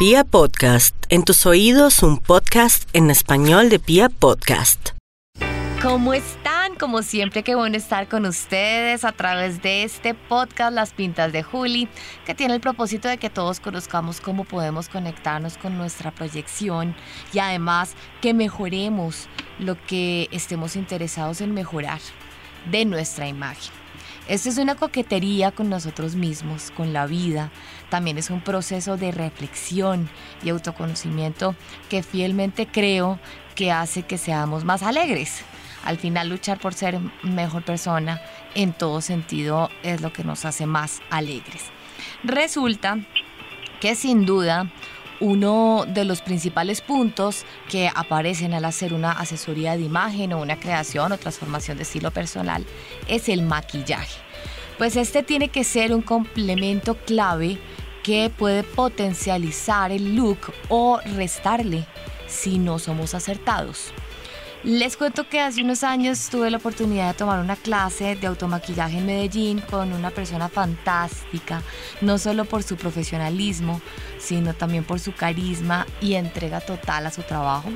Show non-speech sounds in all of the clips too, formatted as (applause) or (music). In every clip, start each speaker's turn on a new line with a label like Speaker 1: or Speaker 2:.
Speaker 1: Pia Podcast, en tus oídos un podcast en español de Pia Podcast.
Speaker 2: ¿Cómo están? Como siempre, qué bueno estar con ustedes a través de este podcast Las Pintas de Juli, que tiene el propósito de que todos conozcamos cómo podemos conectarnos con nuestra proyección y además que mejoremos lo que estemos interesados en mejorar de nuestra imagen. Esto es una coquetería con nosotros mismos, con la vida. También es un proceso de reflexión y autoconocimiento que fielmente creo que hace que seamos más alegres. Al final luchar por ser mejor persona en todo sentido es lo que nos hace más alegres. Resulta que sin duda uno de los principales puntos que aparecen al hacer una asesoría de imagen o una creación o transformación de estilo personal es el maquillaje. Pues este tiene que ser un complemento clave que puede potencializar el look o restarle si no somos acertados. Les cuento que hace unos años tuve la oportunidad de tomar una clase de automaquillaje en Medellín con una persona fantástica, no solo por su profesionalismo, sino también por su carisma y entrega total a su trabajo.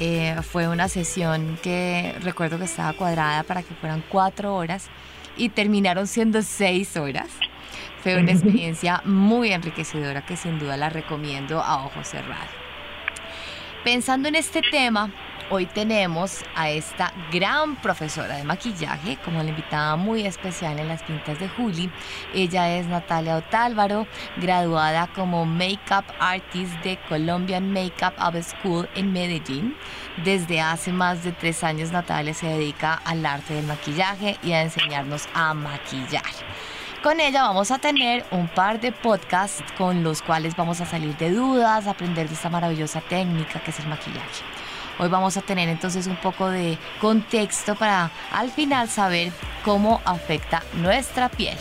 Speaker 2: Eh, fue una sesión que recuerdo que estaba cuadrada para que fueran cuatro horas y terminaron siendo seis horas. Fue una (laughs) experiencia muy enriquecedora que sin duda la recomiendo a ojos cerrados. Pensando en este tema, Hoy tenemos a esta gran profesora de maquillaje como la invitada muy especial en las pintas de Juli. Ella es Natalia Otálvaro, graduada como Makeup Artist de Colombian Makeup Art School en Medellín. Desde hace más de tres años Natalia se dedica al arte del maquillaje y a enseñarnos a maquillar. Con ella vamos a tener un par de podcasts con los cuales vamos a salir de dudas, aprender de esta maravillosa técnica que es el maquillaje. Hoy vamos a tener entonces un poco de contexto para al final saber cómo afecta nuestra piel.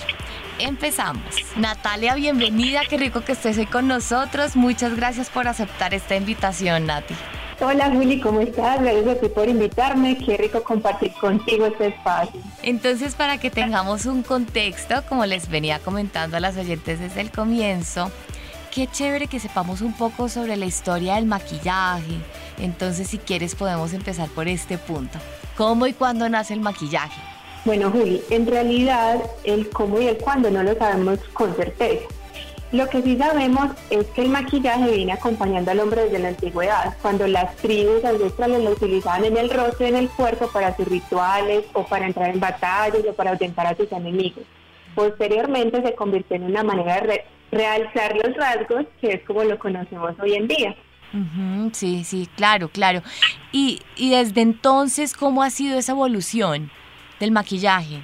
Speaker 2: Empezamos. Natalia, bienvenida, qué rico que estés hoy con nosotros. Muchas gracias por aceptar esta invitación, Nati.
Speaker 3: Hola Juli, ¿cómo estás? Gracias a ti por invitarme. Qué rico compartir contigo este espacio.
Speaker 2: Entonces, para que tengamos un contexto, como les venía comentando a las oyentes desde el comienzo, qué chévere que sepamos un poco sobre la historia del maquillaje. Entonces, si quieres, podemos empezar por este punto. ¿Cómo y cuándo nace el maquillaje?
Speaker 3: Bueno, Juli, en realidad el cómo y el cuándo no lo sabemos con certeza. Lo que sí sabemos es que el maquillaje viene acompañando al hombre desde la antigüedad, cuando las tribus ancestrales lo utilizaban en el rostro y en el cuerpo para sus rituales o para entrar en batallas o para ahuyentar a sus enemigos. Posteriormente se convirtió en una manera de realzar los rasgos, que es como lo conocemos hoy en día.
Speaker 2: Sí, sí, claro, claro. Y, y desde entonces, ¿cómo ha sido esa evolución del maquillaje?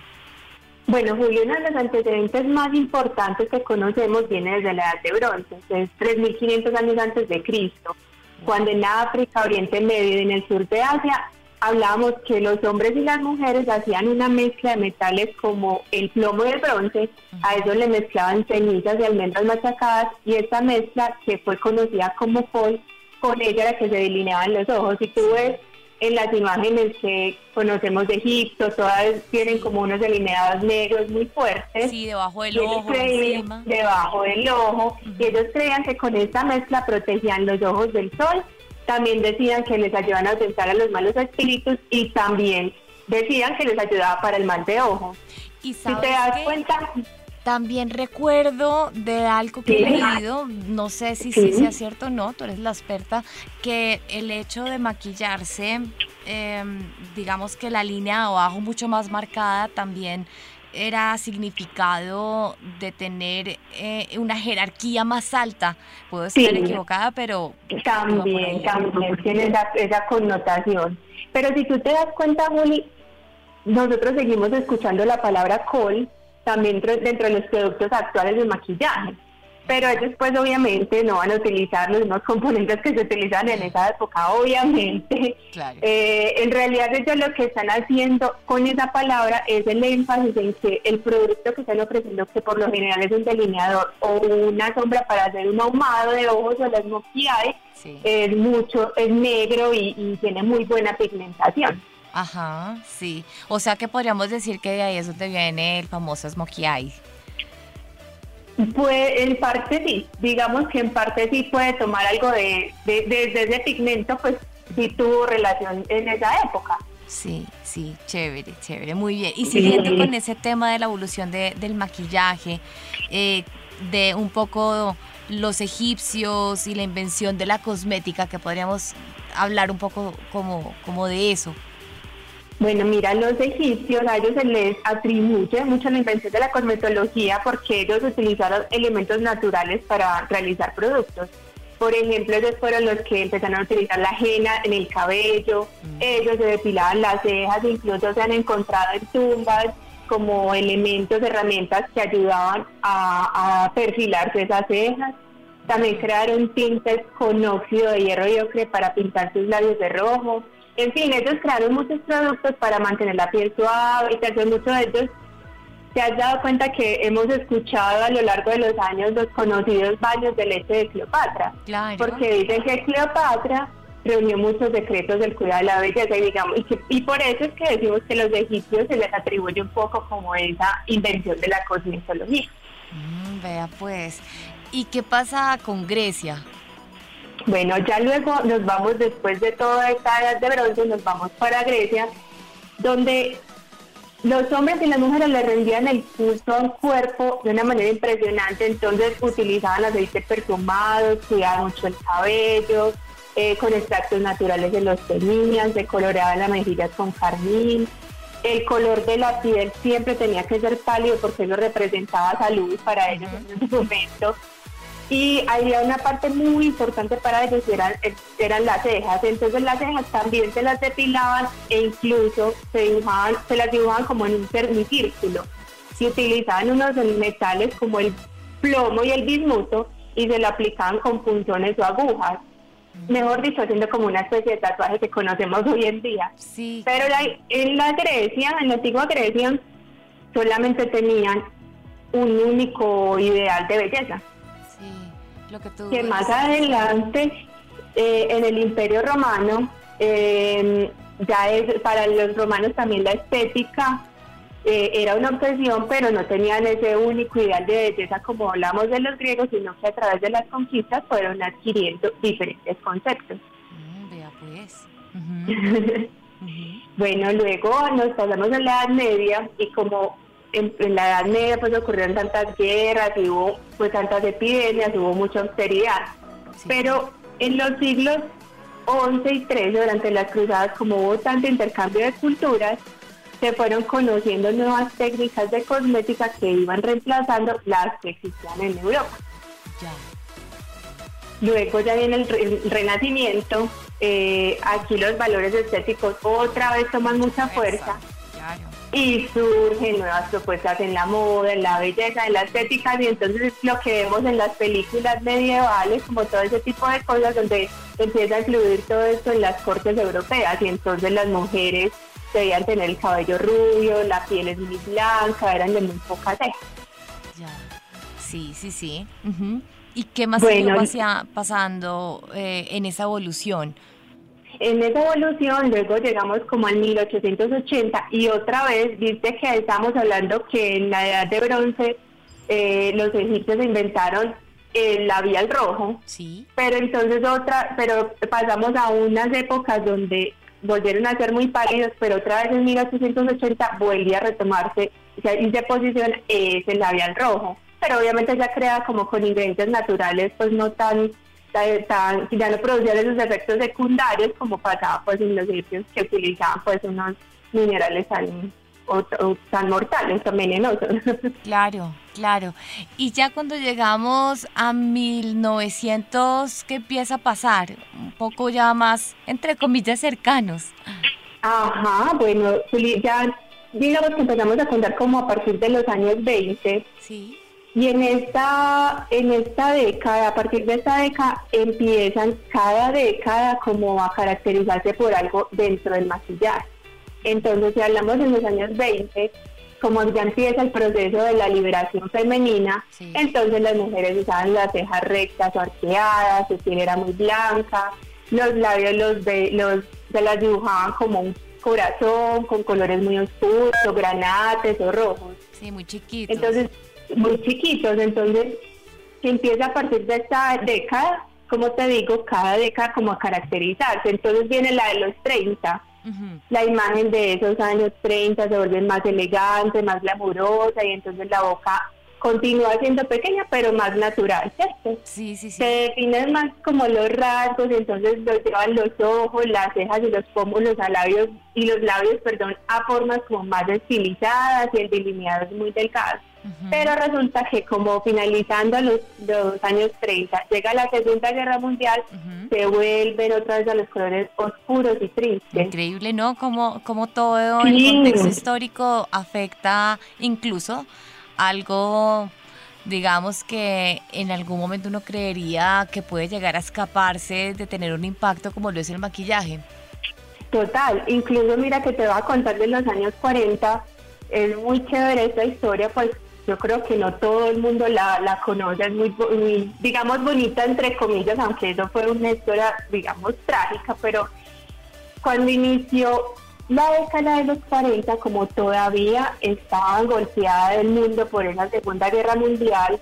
Speaker 3: Bueno, Julio, uno de los antecedentes más importantes que conocemos viene desde la Edad de Bronce, es 3.500 años antes de Cristo, cuando en África, Oriente Medio y en el sur de Asia hablábamos que los hombres y las mujeres hacían una mezcla de metales como el plomo y el bronce, a eso le mezclaban cenizas de almendras machacadas y esta mezcla que fue conocida como pol, con ella era que se delineaban los ojos. Y tú ves en las imágenes que conocemos de Egipto, todas tienen como unos delineados negros muy fuertes.
Speaker 2: Sí, debajo del ojo.
Speaker 3: debajo del ojo. Y ellos creían que con esta mezcla protegían los ojos del sol también decían que les ayudaban a ausentar a los malos espíritus y también decían que les ayudaba para el mal de ojo.
Speaker 2: ¿Y si te das cuenta... También recuerdo de algo que he leído, no sé si sí. sea cierto o no, tú eres la experta, que el hecho de maquillarse, em, digamos que la línea de abajo mucho más marcada también era significado de tener eh, una jerarquía más alta. Puedo estar equivocada, pero...
Speaker 3: También, también tiene esa, esa, connotación. Pero si tú te das cuenta, Juli, nosotros seguimos escuchando la palabra col también dentro de los productos actuales de maquillaje pero ellos pues obviamente no van a utilizar los mismos componentes que se utilizan en esa época, obviamente. Eh, en realidad ellos lo que están haciendo con esa palabra es el énfasis en que el producto que están ofreciendo, que por lo general es un delineador o una sombra para hacer un ahumado de ojos o las smokey es mucho, es negro y, y tiene muy buena pigmentación.
Speaker 2: Ajá, sí. O sea que podríamos decir que de ahí es donde viene el famoso smokey eye.
Speaker 3: Pues en parte sí, digamos que en parte sí puede tomar algo de, de, ese pigmento, pues sí tuvo relación en esa época.
Speaker 2: Sí, sí, chévere, chévere, muy bien. Y siguiendo con ese tema de la evolución de, del maquillaje, eh, de un poco los egipcios y la invención de la cosmética, que podríamos hablar un poco como, como de eso.
Speaker 3: Bueno, mira, los egipcios a ellos se les atribuye mucho la invención de la cosmetología porque ellos utilizaron elementos naturales para realizar productos. Por ejemplo, ellos fueron los que empezaron a utilizar la henna en el cabello, mm. ellos se depilaban las cejas, incluso se han encontrado en tumbas como elementos, herramientas que ayudaban a, perfilarse esas cejas. También crearon tintes con óxido de hierro y ocre para pintar sus labios de rojo. En fin, ellos crearon muchos productos para mantener la piel suave y tal muchos de ellos te has dado cuenta que hemos escuchado a lo largo de los años los conocidos baños de leche de Cleopatra. Porque dicen que Cleopatra reunió muchos secretos del cuidado de la belleza y digamos y, por eso es que decimos que los egipcios se les atribuye un poco como esa invención de la cosmetología.
Speaker 2: Mm, vea pues, ¿y qué pasa con Grecia?
Speaker 3: Bueno, ya luego nos vamos, después de toda esta edad de bronce, nos vamos para Grecia, donde los hombres y las mujeres le rendían el pulso al cuerpo de una manera impresionante, entonces utilizaban aceite perfumado, cuidaban mucho el cabello, eh, con extractos naturales de los tenían, se coloreaban las mejillas con carmín. El color de la piel siempre tenía que ser pálido porque eso representaba salud para ellos en ese momento y había una parte muy importante para ellos eran, eran las cejas. Entonces las cejas también se las depilaban e incluso se dibujaban, se las dibujaban como en un semicírculo. Y utilizaban unos metales como el plomo y el bismuto y se lo aplicaban con punzones o agujas. Mejor dicho, haciendo como una especie de tatuaje que conocemos hoy en día.
Speaker 2: Sí.
Speaker 3: Pero en la Grecia, en la antigua Grecia, solamente tenían un único ideal de belleza que, más adelante eh, en el Imperio Romano eh, ya es para los romanos también la estética eh, era una obsesión, pero no tenían ese único ideal de belleza como hablamos de los griegos, sino que a través de las conquistas fueron adquiriendo diferentes conceptos.
Speaker 2: Mm, vea pues. (laughs)
Speaker 3: bueno, luego nos pasamos a la Edad Media y como en, la Edad Media pues ocurrieron tantas guerras, y hubo pues tantas epidemias, hubo mucha austeridad. Pero en los siglos 11 y 13, durante las cruzadas, como hubo tanto intercambio de culturas, se fueron conociendo nuevas técnicas de cosmética que iban reemplazando las que existían en Europa. Luego ya viene el, renacimiento, eh, aquí los valores estéticos otra vez toman mucha fuerza y surgen nuevas propuestas en la moda, en la belleza, en la estética y entonces lo que vemos en las películas medievales, como todo ese tipo de cosas donde empieza a incluir todo esto en las cortes europeas y entonces las mujeres debían tener el cabello rubio, la piel es muy blanca, eran de muy poca ceja.
Speaker 2: Ya, sí, sí, sí. ¿Y qué más bueno, pasando eh, en esa evolución?
Speaker 3: En esa evolución luego llegamos como al 1880 y otra vez, viste que estamos hablando que en la edad de bronce eh, los egipcios inventaron el labial rojo,
Speaker 2: sí.
Speaker 3: pero entonces otra, pero pasamos a unas épocas donde volvieron a ser muy pálidos, pero otra vez en 1880 volvía a retomarse y se posiciona ese labial rojo, pero obviamente ya crea como con ingredientes naturales, pues no tan ya no producían esos efectos secundarios como pasaba pues en los sitios que utilizaban pues unos minerales tan, tan mortales, tan venenosos. (laughs)
Speaker 2: Claro, claro. Y ya cuando llegamos a 1900, ¿qué empieza a pasar? Un poco ya más, entre comillas, cercanos.
Speaker 3: Ajá, bueno, ya digamos que empezamos a contar como a partir de los años 20.
Speaker 2: Sí
Speaker 3: y en esta, en esta década, a partir de esta década, empiezan cada década como a caracterizarse por algo dentro del maquillaje. Entonces, si hablamos en los años 20, como ya empieza el proceso de la liberación femenina, entonces las mujeres usaban las cejas rectas o arqueadas, su piel era muy blanca, los labios los de, los, se las dibujaban como un corazón con colores muy oscuros, granates o rojos.
Speaker 2: Sí, muy chiquitos.
Speaker 3: Entonces, muy chiquitos, entonces empieza a partir de esta década, como te digo, cada década como a caracterizarse. Entonces viene la de los 30, la imagen de esos años 30 se vuelve más elegante, más glamurosa y entonces la boca continúa siendo pequeña pero más natural, ¿cierto?
Speaker 2: Sí, sí, sí.
Speaker 3: Se definen más como los rasgos, entonces los llevan los ojos, las cejas y los pómulos a labios y los labios, perdón, a formas como más estilizadas y el delineado es muy delgado. Pero resulta que como finalizando los, los años 30, llega la Segunda Guerra Mundial, se vuelven otra vez a los colores oscuros y tristes.
Speaker 2: Increíble, ¿no? Como, como todo el contexto histórico afecta incluso algo digamos que en algún momento uno creería que puede llegar a escaparse de tener un impacto como lo es el maquillaje.
Speaker 3: Total, incluso mira que te voy a contar de los años 40, es muy chévere esta historia, pues yo creo que no todo el mundo la, la conoce, es muy, digamos, bonita entre comillas, aunque eso fue una historia, digamos, trágica, pero cuando inició la década de los 40, como todavía estaba golpeada el mundo por esa Segunda Guerra Mundial,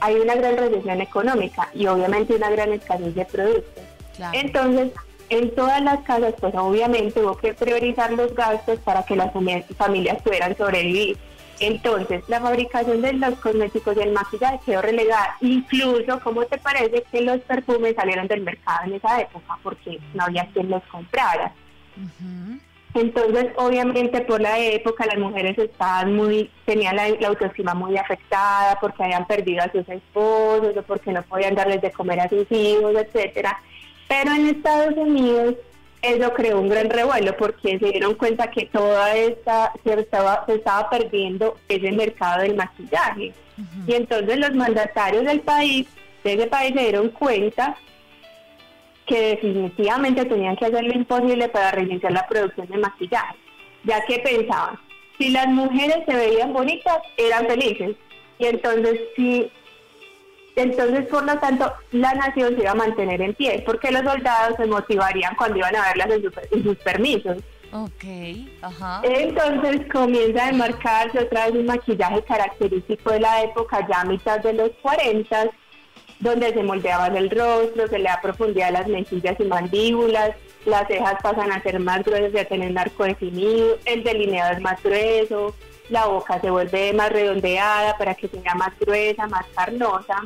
Speaker 3: hay una gran recesión económica y obviamente una gran escasez de productos. Entonces, en todas las casas, pues obviamente hubo que priorizar los gastos para que las familias pudieran sobrevivir. Entonces, la fabricación de los cosméticos y el maquillaje quedó relegada. Incluso, ¿cómo te parece que los perfumes salieron del mercado en esa época? Porque no había quien los comprara. Entonces, obviamente, por la época, las mujeres estaban muy, tenían la, autoestima muy afectada porque habían perdido a sus esposos o porque no podían darles de comer a sus hijos, etcétera. Pero en Estados Unidos eso creó un gran revuelo porque se dieron cuenta que toda esta se estaba, se estaba perdiendo ese mercado del maquillaje. Y entonces los mandatarios del país, de ese país se dieron cuenta que definitivamente tenían que hacer lo imposible para reiniciar la producción de maquillaje, ya que pensaban, si las mujeres se veían bonitas, eran felices. Y entonces si entonces, por lo tanto, la nación se iba a mantener en pie, porque los soldados se motivarían cuando iban a verlas en, sus permisos.
Speaker 2: Ok, ajá.
Speaker 3: Entonces comienza a enmarcarse otra vez un maquillaje característico de la época, ya a mitad de los 40, donde se moldeaban el rostro, se le da profundidad a las mejillas y mandíbulas, las cejas pasan a ser más gruesas y a tener un arco definido, el delineado es más grueso, la boca se vuelve más redondeada para que sea más gruesa, más carnosa.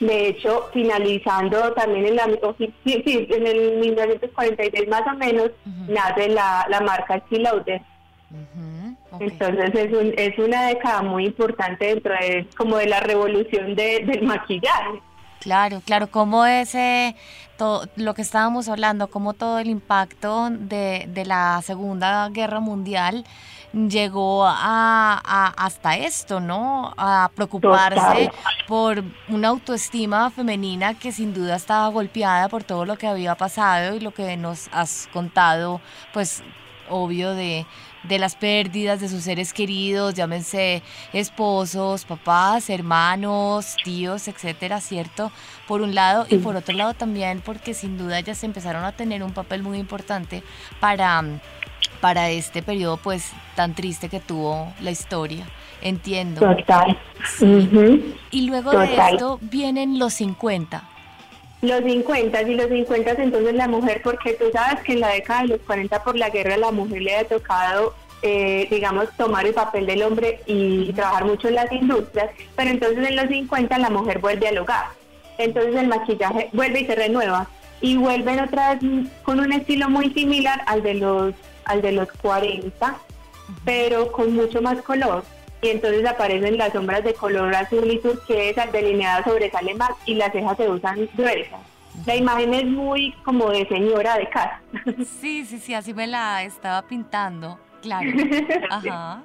Speaker 3: De hecho, finalizando también en, la, en el 1946 más o menos, nace la, la marca Estée Lauder. Entonces es, un, es una década muy importante dentro de como de la revolución de, del maquillaje.
Speaker 2: Claro, claro, como ese, todo, lo que estábamos hablando, como todo el impacto de, de la Segunda Guerra Mundial llegó a, hasta esto, ¿no? A preocuparse por una autoestima femenina que sin duda estaba golpeada por todo lo que había pasado y lo que nos has contado, pues obvio de, de las pérdidas de sus seres queridos, llámense esposos, papás, hermanos, tíos, etcétera, ¿cierto? Por un lado, y por otro lado también porque sin duda ellas empezaron a tener un papel muy importante para para este periodo pues tan triste que tuvo la historia. Entiendo.
Speaker 3: Total.
Speaker 2: Y luego de esto vienen los 50.
Speaker 3: Los 50 y los 50 entonces la mujer, porque tú sabes que en la década de los 40 por la guerra la mujer le ha tocado, eh, digamos, tomar el papel del hombre y trabajar mucho en las industrias, pero entonces en los 50 la mujer vuelve al hogar. Entonces el maquillaje vuelve y se renueva y vuelven otra vez con un estilo muy similar al de los al de los 40, pero con mucho más color. Y entonces aparecen las sombras de color azul y turquesa, delineadas sobresale más y las cejas se usan gruesas. La imagen es muy como de señora de casa. (laughs)
Speaker 2: Sí, sí, sí, así me la estaba pintando. Claro. (laughs) Ajá.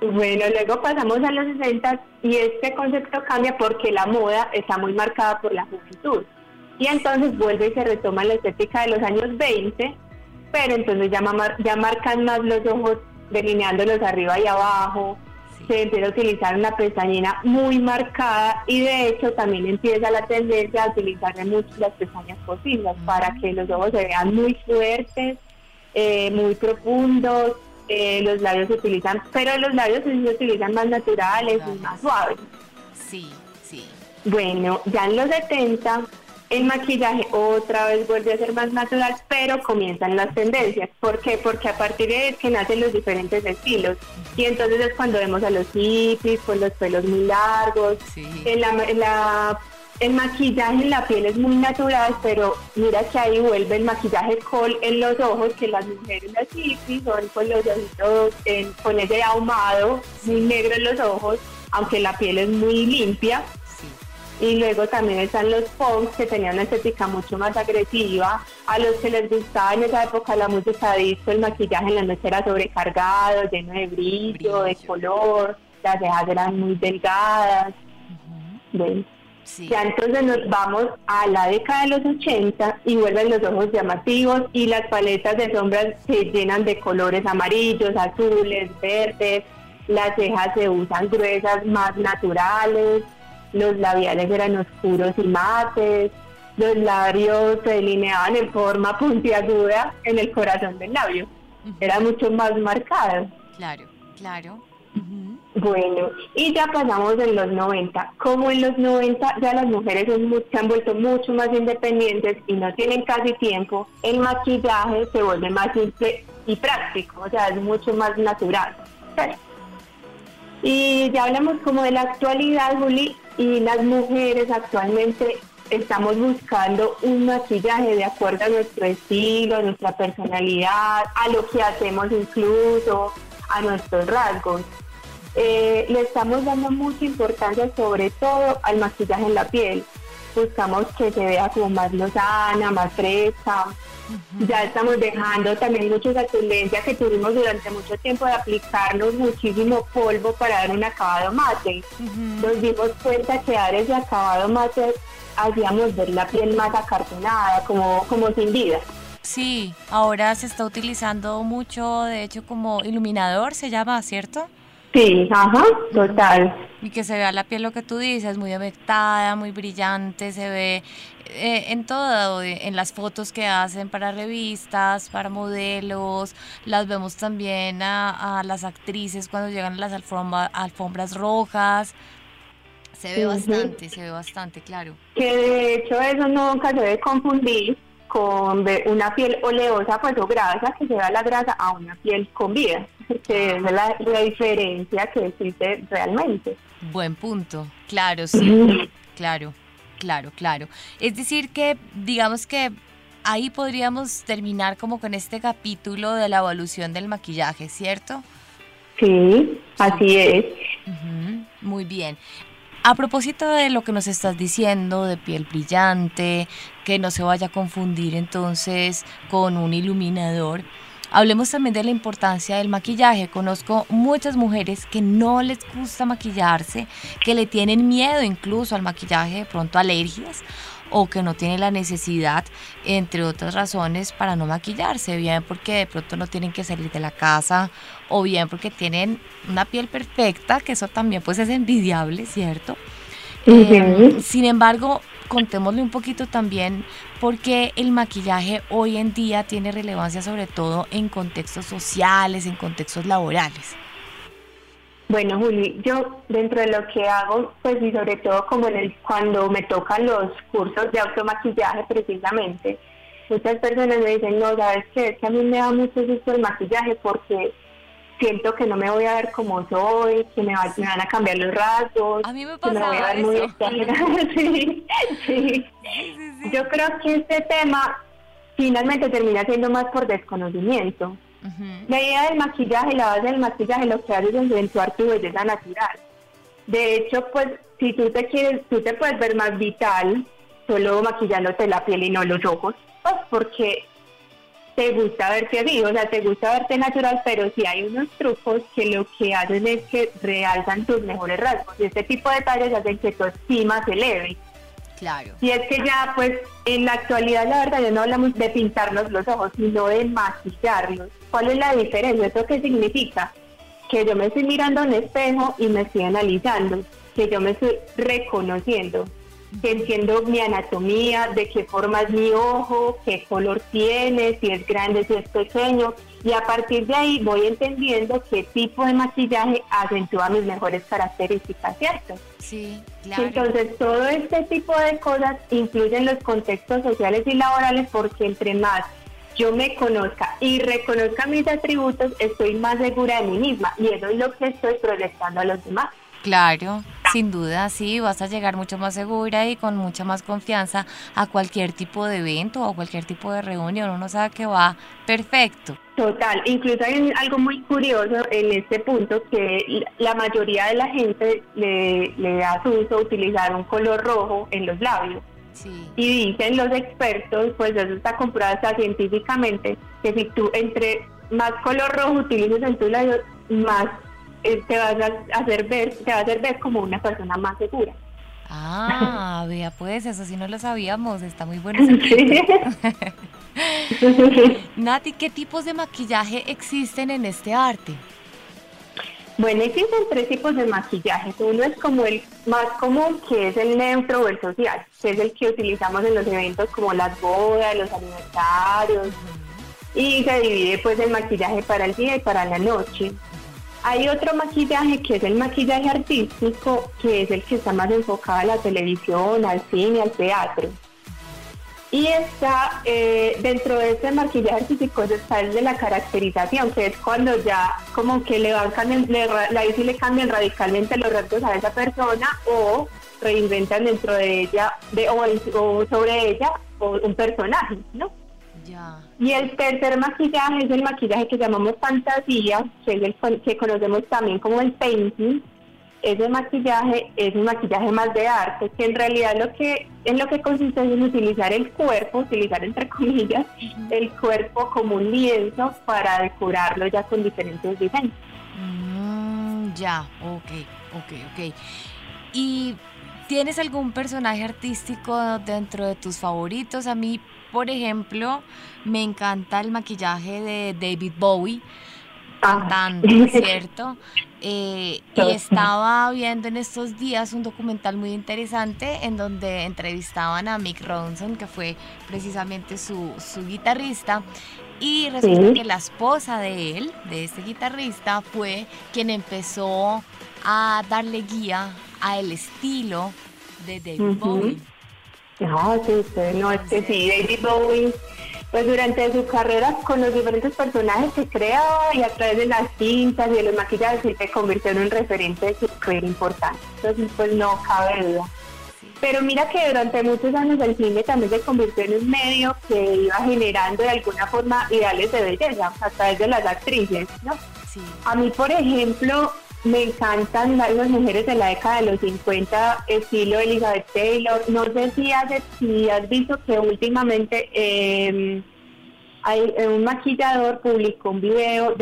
Speaker 3: Bueno, luego pasamos a los 60 y este concepto cambia porque la moda está muy marcada por la juventud. Y entonces vuelve y se retoma la estética de los años 20 pero entonces ya, ya marcan más los ojos delineándolos arriba y abajo, se empieza a utilizar una pestañina muy marcada y de hecho también empieza la tendencia a utilizar mucho las pestañas posibles para que los ojos se vean muy fuertes, eh, muy profundos, eh, los labios se utilizan, pero los labios se utilizan más naturales y más suaves.
Speaker 2: Sí, sí.
Speaker 3: Bueno, ya en los 70 el maquillaje otra vez vuelve a ser más natural, pero comienzan las tendencias. ¿Por qué? Porque a partir de que nacen los diferentes estilos. Y entonces es cuando vemos a los hippies con los pelos muy largos. En la, el maquillaje en la piel es muy natural, pero mira que ahí vuelve el maquillaje col en los ojos, que las mujeres las hippies son con los ojitos, con ese ahumado muy negro en los ojos, aunque la piel es muy limpia y luego también están los punks que tenían una estética mucho más agresiva, a los que les gustaba en esa época la música disco, el maquillaje en la noche era sobrecargado, lleno de brillo, de color, las cejas eran muy delgadas. Ya entonces nos vamos a la década de los 80 y vuelven los ojos llamativos y las paletas de sombras se llenan de colores amarillos, azules, verdes, las cejas se usan gruesas, más naturales, los labiales eran oscuros y mates, los labios se delineaban en forma puntiaguda en el corazón del labio. Era mucho más marcado.
Speaker 2: Claro, claro.
Speaker 3: Bueno, y ya pasamos en los 90. Como en los 90 ya las mujeres se han vuelto mucho más independientes y no tienen casi tiempo, el maquillaje se vuelve más simple y práctico, o sea, es mucho más natural. Y ya hablamos como de la actualidad, Juli, y las mujeres actualmente estamos buscando un maquillaje de acuerdo a nuestro estilo, a nuestra personalidad, a lo que hacemos incluso, a nuestros rasgos. Eh, le estamos dando mucha importancia sobre todo al maquillaje en la piel. Buscamos que se vea como más lozana, más fresca, ya estamos dejando también mucho esa tendencia que tuvimos durante mucho tiempo de aplicarnos muchísimo polvo para dar un acabado mate. Nos dimos cuenta que dar ese acabado mate hacíamos ver la piel más acartonada, como, como sin vida.
Speaker 2: Sí, ahora se está utilizando mucho, de hecho, como iluminador se llama, ¿cierto?
Speaker 3: Sí, ajá, total.
Speaker 2: Y que se vea la piel lo que tú dices, muy humectada, muy brillante, se ve eh, en todo, en las fotos que hacen para revistas, para modelos, las vemos también a, las actrices cuando llegan a las alfombras rojas. Se ve bastante, se ve bastante, claro.
Speaker 3: Que de hecho eso nunca se debe confundir con una piel oleosa pues o grasa, que se da la grasa a una piel con vida, que es la, la diferencia que existe realmente.
Speaker 2: Buen punto, claro, sí, (laughs) claro. Claro, claro. Es decir que, digamos que ahí podríamos terminar como con este capítulo de la evolución del maquillaje, ¿cierto?
Speaker 3: Sí, así es.
Speaker 2: Muy bien. A propósito de lo que nos estás diciendo, de piel brillante, que no se vaya a confundir entonces con un iluminador, Hablemos también de la importancia del maquillaje. Conozco muchas mujeres que no les gusta maquillarse, que le tienen miedo incluso al maquillaje, de pronto alergias o que no tienen la necesidad, entre otras razones, para no maquillarse, bien porque de pronto no tienen que salir de la casa o bien porque tienen una piel perfecta, que eso también pues es envidiable, ¿cierto? Em, sin embargo, contémosle un poquito también porque el maquillaje hoy en día tiene relevancia sobre todo en contextos sociales, en contextos laborales.
Speaker 3: Bueno, Juli, yo dentro de lo que hago, pues y sobre todo como en el, cuando me tocan los cursos de automaquillaje precisamente, muchas personas me dicen, no, sabes qué? es que a mí me da mucho gusto el maquillaje porque siento que no me voy a ver como soy, que me, van a cambiar los rasgos,
Speaker 2: a mí me
Speaker 3: que me voy a ver muy exagerada. (laughs) sí, sí. Yo creo que este tema finalmente termina siendo más por desconocimiento. La idea del maquillaje, la base del maquillaje, lo que hace es acentuar tu belleza natural. De hecho, pues, si tú te quieres, tú te puedes ver más vital solo maquillándote la piel y no los ojos, pues porque te gusta verte así, o sea, te gusta verte natural, pero sí hay unos trucos que lo que hacen es que realzan tus mejores rasgos. Y este tipo de detalles hacen que tu estima se eleve.
Speaker 2: Claro.
Speaker 3: Y es que ya, pues, en la actualidad, la verdad, ya no hablamos de pintarnos los ojos, sino de maquillarlos. ¿Cuál es la diferencia? ¿Eso qué significa? Que yo me estoy mirando en espejo y me estoy analizando, que yo me estoy reconociendo, que entiendo mi anatomía, de qué forma es mi ojo, qué color tiene, si es grande, si es pequeño, y a partir de ahí voy entendiendo qué tipo de maquillaje acentúa mis mejores características, ¿cierto?
Speaker 2: Sí, claro.
Speaker 3: Entonces todo este tipo de cosas influyen en los contextos sociales y laborales porque entre más yo me conozca y reconozca mis atributos, estoy más segura de mí misma y eso es lo que estoy proyectando a los demás.
Speaker 2: Claro, sin duda, sí, vas a llegar mucho más segura y con mucha más confianza a cualquier tipo de evento o cualquier tipo de reunión. Uno sabe que va perfecto.
Speaker 3: Total, incluso hay algo muy curioso en este punto que la mayoría de la gente le, le da uso utilizar un color rojo en los labios. Sí. Y dicen los expertos, pues eso está comprobado hasta científicamente, que si tú entre más color rojo utilices en tus labios, más eh, te vas a hacer ver, te va a hacer ver como una persona más segura.
Speaker 2: Ah, (laughs) vea pues, eso sí no lo sabíamos, está muy bueno. (laughs) (laughs) Nati, ¿qué tipos de maquillaje existen en este arte?
Speaker 3: Bueno, existen tres tipos de maquillaje. Uno es como el más común, que es el neutro o el social, que es el que utilizamos en los eventos como las bodas, los aniversarios. Y se divide pues el maquillaje para el día y para la noche. Hay otro maquillaje que es el maquillaje artístico, que es el que está más enfocado a la televisión, al cine, al teatro. Y está eh, dentro de este maquillaje artístico está el de la caracterización, que es cuando ya como que le van cambiando, le, le cambian radicalmente los rasgos a esa persona o reinventan dentro de ella de, o sobre ella un personaje, ¿no? Y el tercer maquillaje es el maquillaje que llamamos fantasía, que es el que conocemos también como el painting. Ese maquillaje es un maquillaje más de arte, que en realidad lo que en lo que consiste es en utilizar el cuerpo, utilizar entre comillas, el cuerpo como un lienzo para decorarlo ya con diferentes diseños.
Speaker 2: Mm, ya, ok, ok, ok. ¿Y tienes algún personaje artístico dentro de tus favoritos? A mí por ejemplo, me encanta el maquillaje de David Bowie cantando, (laughs) ¿cierto? Eh, y estaba viendo en estos días un documental muy interesante en donde entrevistaban a Mick Ronson, que fue precisamente su, su guitarrista, y resulta que la esposa de él, de este guitarrista, fue quien empezó a darle guía a el estilo de David Bowie.
Speaker 3: No, sí, no, es que sí, David Bowie, pues durante su carrera con los diferentes personajes que creaba y a través de las cintas y de los maquillajes, se convirtió en un referente súper importante. Entonces, pues no cabe duda. Pero mira que durante muchos años el cine también se convirtió en un medio que iba generando de alguna forma ideales de belleza a través de las actrices, ¿no? Sí. A mí, por ejemplo, me encantan las mujeres de la década de los 50, estilo Elizabeth Taylor. No sé si has, si has visto que últimamente em, hay eh, un maquillador publicó un video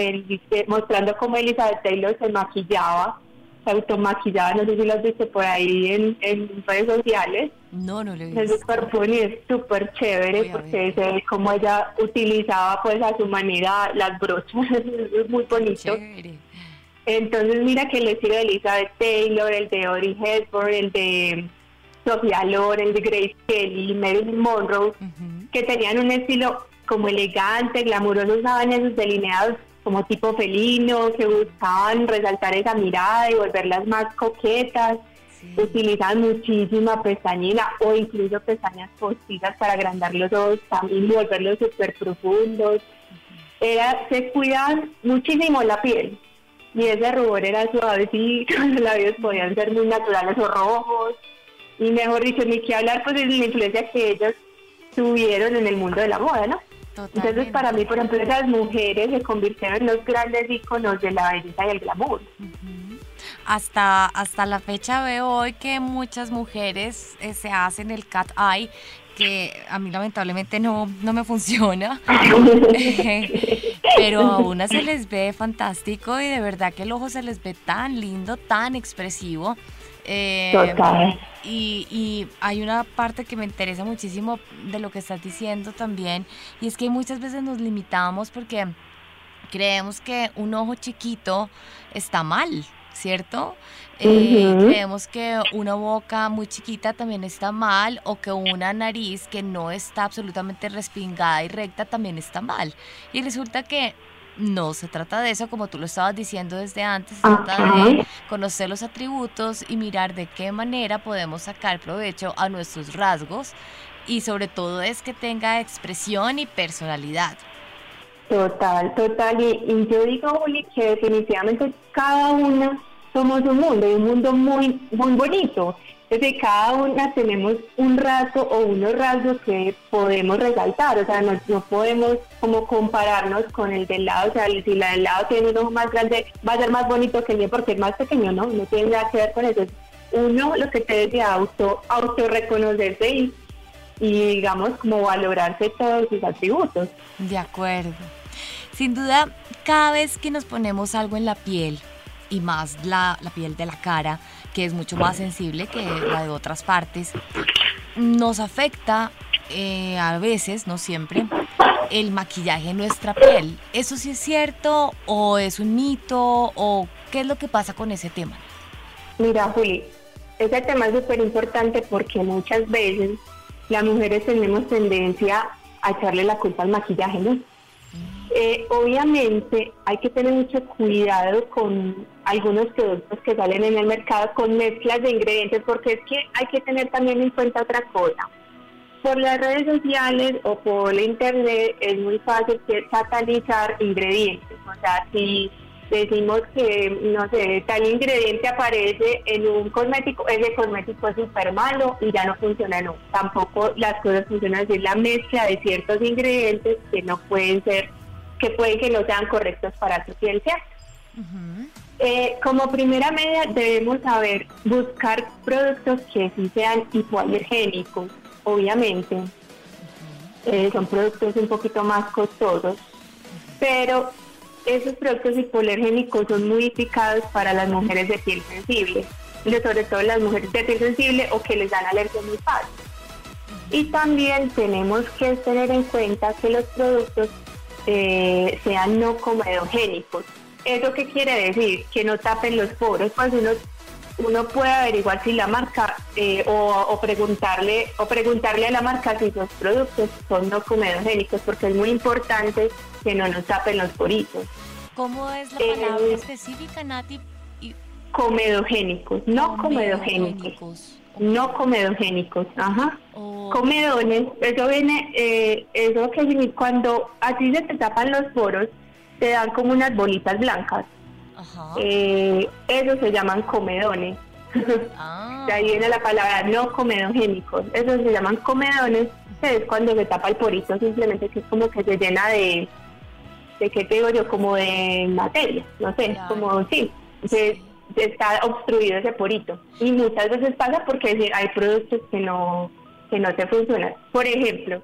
Speaker 3: mostrando cómo Elizabeth Taylor se maquillaba, se automaquillaba, no sé si lo has visto por ahí en, redes sociales.
Speaker 2: No, no lo he visto.
Speaker 3: Es súper es súper chévere porque se ve cómo ella utilizaba pues a su manera las brochas, (laughs) es muy bonito. Entonces mira que el estilo de Elizabeth Taylor, el de Audrey Hepburn, el de Sofía Loren, el de Grace Kelly, Marilyn Monroe, que tenían un estilo como elegante, glamuroso, usaban esos delineados como tipo felino, que buscaban resaltar esa mirada y volverlas más coquetas. Utilizaban muchísima pestañina o incluso pestañas postizas para agrandar los ojos también y volverlos súper profundos. Era, se cuidaban muchísimo la piel y ese rubor era suave, sí, (laughs) los labios podían ser muy naturales o rojos, y mejor dicho, ni que hablar pues de la influencia que ellos tuvieron en el mundo de la moda, ¿no? Entonces para mí, por ejemplo, esas mujeres se convirtieron en los grandes íconos de la belleza y el glamour.
Speaker 2: Hasta, hasta la fecha veo hoy que muchas mujeres eh, se hacen el cat eye, que a mí lamentablemente no, no me funciona, (laughs) (laughs) pero a una se les ve fantástico y de verdad que el ojo se les ve tan lindo, tan expresivo. Eh, y, y, hay una parte que me interesa muchísimo de lo que estás diciendo también, y es que muchas veces nos limitamos porque creemos que un ojo chiquito está mal, ¿cierto? Eh, creemos que una boca muy chiquita también está mal o que una nariz que no está absolutamente respingada y recta también está mal. Y resulta que no se trata de eso, como tú lo estabas diciendo desde antes, se trata de conocer los atributos y mirar de qué manera podemos sacar provecho a nuestros rasgos y sobre todo es que tenga expresión y personalidad.
Speaker 3: Total, total. Y, yo digo, Juli, que definitivamente cada una somos un mundo y un mundo muy, muy bonito. Es decir, cada una tenemos un rasgo o unos rasgos que podemos resaltar, o sea, no, no podemos como compararnos con el del lado, o sea, si la del lado tiene un ojo más grande, va a ser más bonito que el mío porque es más pequeño, ¿no? No tiene nada que ver con eso. Uno lo que te decir auto, auto reconocerse y, y digamos como valorarse todos sus atributos.
Speaker 2: De acuerdo. Sin duda, cada vez que nos ponemos algo en la piel, y más la, piel de la cara, que es mucho más sensible que la de otras partes, nos afecta eh, a veces, no siempre, el maquillaje en nuestra piel. ¿Eso sí es cierto o es un mito o qué es lo que pasa con ese tema?
Speaker 3: Mira, Juli, ese tema es súper importante porque muchas veces las mujeres tenemos tendencia a echarle la culpa al maquillaje, ¿no? Eh, obviamente hay que tener mucho cuidado con algunos productos que salen en el mercado con mezclas de ingredientes porque es que hay que tener también en cuenta otra cosa. Por las redes sociales o por la internet es muy fácil satanizar ingredientes. O sea, si decimos que, no sé, tal ingrediente aparece en un cosmético, ese cosmético es súper malo y ya no funciona, no. Tampoco las cosas funcionan así, la mezcla de ciertos ingredientes que no pueden ser que pueden que no sean correctos para tu ciencia. Eh, como primera medida debemos saber buscar productos que sí sean hipoalergénicos, obviamente. Eh, son productos un poquito más costosos, pero esos productos hipoalergénicos son muy eficaces para las mujeres de piel sensible, sobre todo las mujeres de piel sensible o que les dan alergia muy fácil. Y también tenemos que tener en cuenta que los productos eh, sean no comedogénicos. ¿Eso qué quiere decir? Que no tapen los poros, pues uno, uno puede averiguar si la marca eh, o, preguntarle o preguntarle a la marca si los productos son no comedogénicos, porque es muy importante que no nos tapen los poritos.
Speaker 2: ¿Cómo es la palabra eh, específica, Nati?
Speaker 3: Comedogénicos, no comedogénicos no comedogénicos, ajá. Oh. Comedones, eso viene, eh, eso que cuando así se te tapan los poros, te dan como unas bolitas blancas. Ajá. Eh, eso se llaman comedones. (laughs) Ah. de ahí viene la palabra no comedogénicos. Eso se llaman comedones, es cuando se tapa el porito, simplemente que es como que se llena de, de qué te digo yo, como de materia, no sé, como sí. Se, está obstruido ese porito. Y muchas veces pasa porque hay productos que no, que no te funcionan. Por ejemplo,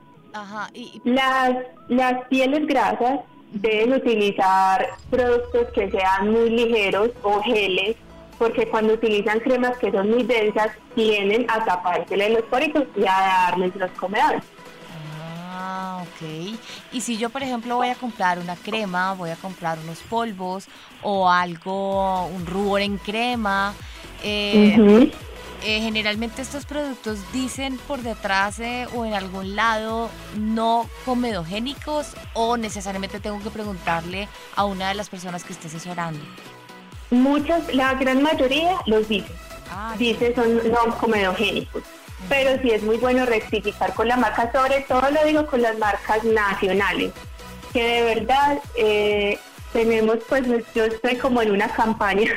Speaker 3: las, las pieles grasas deben utilizar productos que sean muy ligeros o geles, porque cuando utilizan cremas que son muy densas, tienden a tapársele los poritos y a darles los comedores.
Speaker 2: Ah, ok. Y si yo, por ejemplo, voy a comprar una crema, voy a comprar unos polvos o algo, un rubor en crema, eh, eh, generalmente estos productos dicen por detrás eh, o en algún lado no comedogénicos o necesariamente tengo que preguntarle a una de las personas que esté asesorando.
Speaker 3: Muchos, la gran mayoría los dice. Ah, dice son no comedogénicos pero sí es muy bueno rectificar con la marca, sobre todo lo digo con las marcas nacionales, que de verdad eh, tenemos, pues yo estoy como en una campaña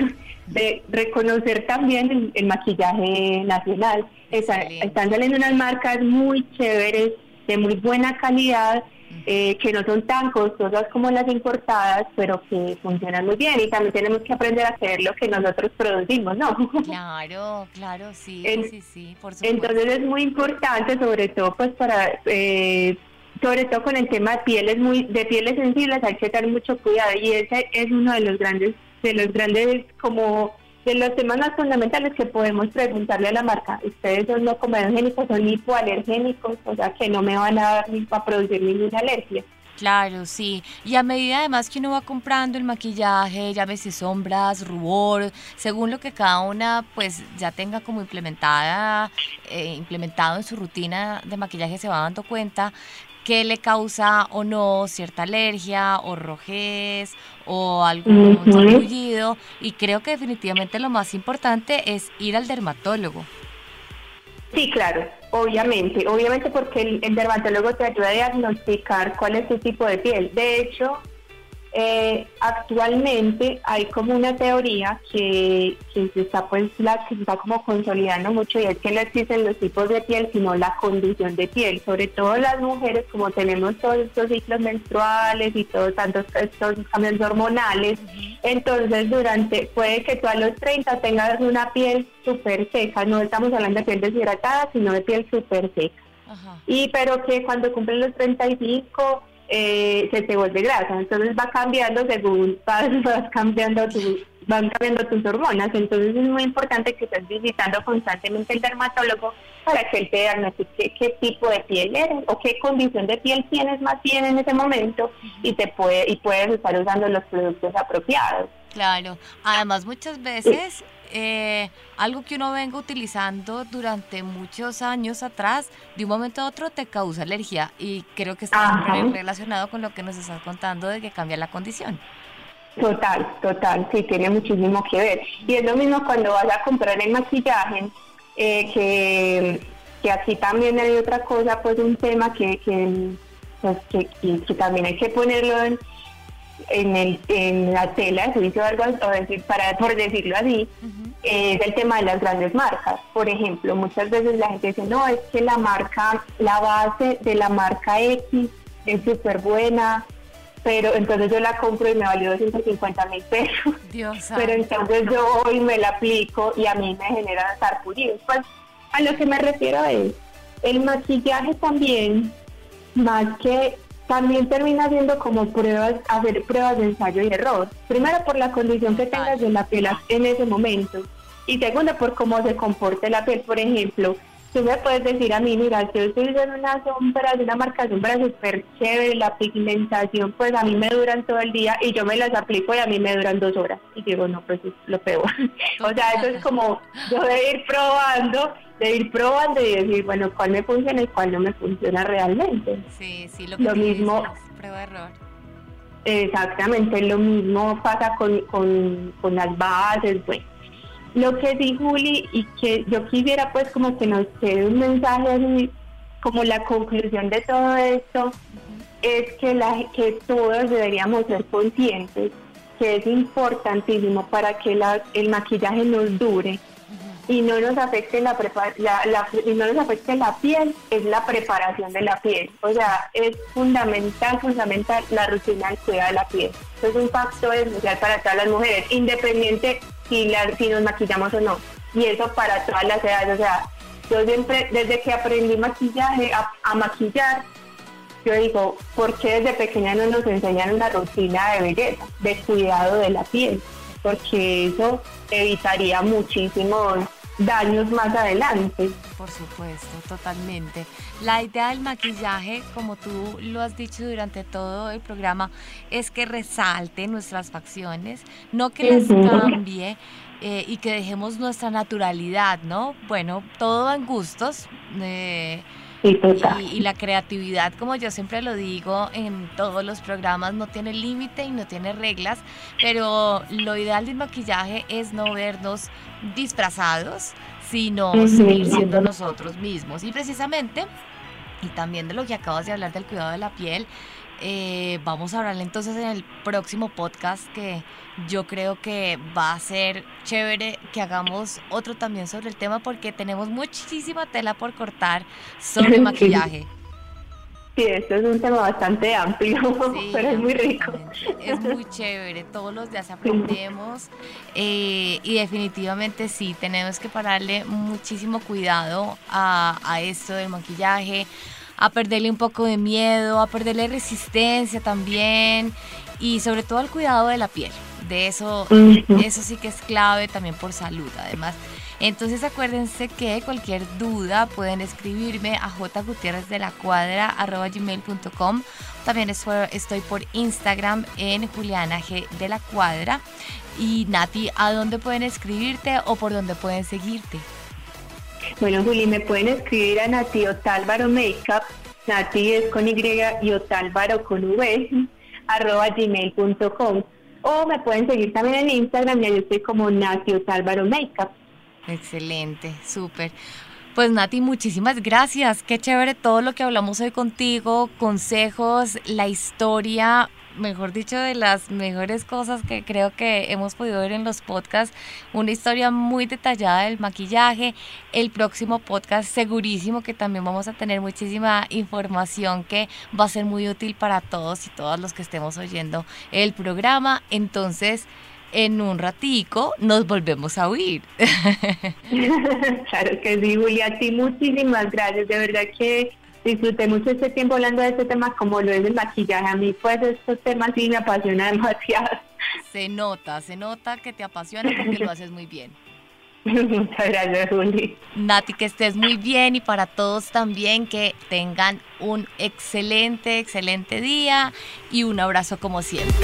Speaker 3: de reconocer también el, maquillaje nacional. están saliendo unas marcas muy chéveres, de muy buena calidad, eh, que no son tan costosas como las importadas, pero que funcionan muy bien y también tenemos que aprender a hacer lo que nosotros producimos, ¿no? (laughs)
Speaker 2: Claro, claro, sí, sí, sí, por
Speaker 3: supuesto. Entonces es muy importante, sobre todo, pues para, eh, sobre todo con el tema de pieles muy, de pieles sensibles, hay que tener mucho cuidado y ese es uno de los grandes, de los grandes como de los temas más fundamentales que podemos preguntarle a la marca, ustedes son no comedogénicos, son hipoalergénicos, o sea que no me van a dar ni para producir ninguna alergia.
Speaker 2: Claro, sí. Y a medida además que uno va comprando el maquillaje, llámese sombras, rubor, según lo que cada una pues ya tenga como implementada, eh, implementado en su rutina de maquillaje, se va dando cuenta que le causa o no cierta alergia o rojez o algún uh y creo que definitivamente lo más importante es ir al dermatólogo.
Speaker 3: Sí, claro, obviamente, obviamente porque el, el dermatólogo te ayuda a diagnosticar cuál es tu tipo de piel. De hecho, eh, actualmente hay como una teoría que, se está pues la que se está como consolidando mucho y es que no existen los tipos de piel sino la condición de piel. Sobre todo las mujeres como tenemos todos estos ciclos menstruales y todos tantos estos cambios hormonales entonces durante puede que tú a los 30 tengas una piel súper seca. No estamos hablando de piel deshidratada sino de piel súper seca. Y pero que cuando cumplen los 35 eh, se te vuelve grasa. Entonces va cambiando según vas, (laughs) cambiando van cambiando tus hormonas. Entonces es muy importante que estés visitando constantemente el dermatólogo para que él te diagnostique qué tipo de piel eres o qué condición de piel tienes más bien en ese momento y te puede y puedes estar usando los productos apropiados.
Speaker 2: Claro, además muchas veces eh, algo que uno venga utilizando durante muchos años atrás, de un momento a otro te causa alergia y creo que está relacionado con lo que nos estás contando de que cambia la condición.
Speaker 3: Total, total, sí, tiene muchísimo que ver. Y es lo mismo cuando vas a comprar el maquillaje, eh, que, que aquí también hay otra cosa, pues un tema que, que, pues, que también hay que ponerlo en en, el, en la tela de juicio algo, o decir, para, por decirlo así, es el tema de las grandes marcas. Por ejemplo, muchas veces la gente dice, no, es que la marca, la base de la marca X es súper buena, pero entonces yo la compro y me valió 250 mil pesos. (laughs) pero entonces yo hoy me la aplico y a mí me genera estar Pues a lo que me refiero es, el maquillaje también, más que también termina siendo como pruebas, hacer pruebas de ensayo y error. Primero por la condición que tengas de la piel en ese momento y segundo por cómo se comporte la piel. Por ejemplo, tú me puedes decir a mí, mira, yo estoy usando una sombra de una marca de sombra súper chévere, la pigmentación pues a mí me duran todo el día y yo me las aplico y a mí me duran dos horas. Y digo, no, pues es lo peor. (laughs) o sea, eso es como yo de ir probando de ir probando y decir, bueno, cuál me funciona y cuál no me funciona realmente.
Speaker 2: Sí, sí, lo, que lo mismo. prueba error.
Speaker 3: Exactamente, lo mismo pasa con, con, con las bases, bueno. Lo que sí, Juli, y que yo quisiera pues como que nos quede un mensaje así, como la conclusión de todo esto, es que, la, que todos deberíamos ser conscientes que es importantísimo para que la, el maquillaje nos dure, y no nos afecte la, la, y no nos afecte la piel es la preparación de la piel. O sea es fundamental fundamental la rutina de cuidado de la piel. Es un factor esencial para todas las mujeres independiente si la, si nos maquillamos o no. Y eso para todas las edades. O sea yo siempre desde que aprendí maquillaje a, a maquillar yo digo, ¿por qué desde pequeña no nos enseñan una rutina de belleza, de cuidado de la piel? Porque eso evitaría muchísimos daños más adelante.
Speaker 2: Por supuesto, totalmente. La idea del maquillaje, como tú lo has dicho durante todo el programa, es que resalte nuestras facciones, no que las cambie. Eh, y que dejemos nuestra naturalidad, ¿no? Bueno, todo en gustos. Eh, y, la creatividad, como yo siempre lo digo en todos los programas, no tiene límite y no tiene reglas, pero lo ideal del maquillaje es no vernos disfrazados, sino seguir siendo nosotros mismos. Y precisamente, y también de lo que acabas de hablar del cuidado de la piel, eh, vamos a hablar entonces en el próximo podcast que yo creo que va a ser chévere que hagamos otro también sobre el tema porque tenemos muchísima tela por cortar sobre (laughs) maquillaje.
Speaker 3: Sí, esto es un tema bastante amplio, (laughs) pero es muy rico.
Speaker 2: Es muy chévere, todos los días aprendemos eh, y definitivamente sí, tenemos que pararle muchísimo cuidado a, a esto del maquillaje, a perderle un poco de miedo, a perderle resistencia también y sobre todo al cuidado de la piel. De eso, eso sí que es clave también por salud. Además, Entonces acuérdense que cualquier duda pueden escribirme a jgutierrezdelacuadra.com. También estoy por Instagram en Juliana G de la Cuadra. Y Nati, ¿a dónde pueden escribirte o por dónde pueden seguirte?
Speaker 3: Bueno, Juli, me pueden escribir a Nati Otálvaro Makeup. Nati es con Y y con V, (laughs) arroba gmail.com. O me pueden seguir también en Instagram, y yo estoy como Nati Otálvaro Makeup.
Speaker 2: Excelente, súper. Pues Nati, muchísimas gracias. Qué chévere todo lo que hablamos hoy contigo, consejos, la historia mejor dicho, de las mejores cosas que creo que hemos podido ver en los podcasts. Una historia muy detallada del maquillaje. El próximo podcast segurísimo que también vamos a tener muchísima información que va a ser muy útil para todos y todas los que estemos oyendo el programa. Entonces, en un ratico nos volvemos a oír. (laughs) (laughs)
Speaker 3: claro que sí, Julia, a ti muchísimas gracias. De verdad que disfruté mucho este tiempo hablando de este tema como lo es el maquillaje. A mí pues estos temas sí me apasionan (laughs) demasiado.
Speaker 2: Se nota, se nota que te apasiona porque lo haces muy bien. (laughs)
Speaker 3: Muchas gracias, Juli.
Speaker 2: Nati, que estés muy bien y para todos también que tengan un excelente, excelente día y un abrazo como siempre.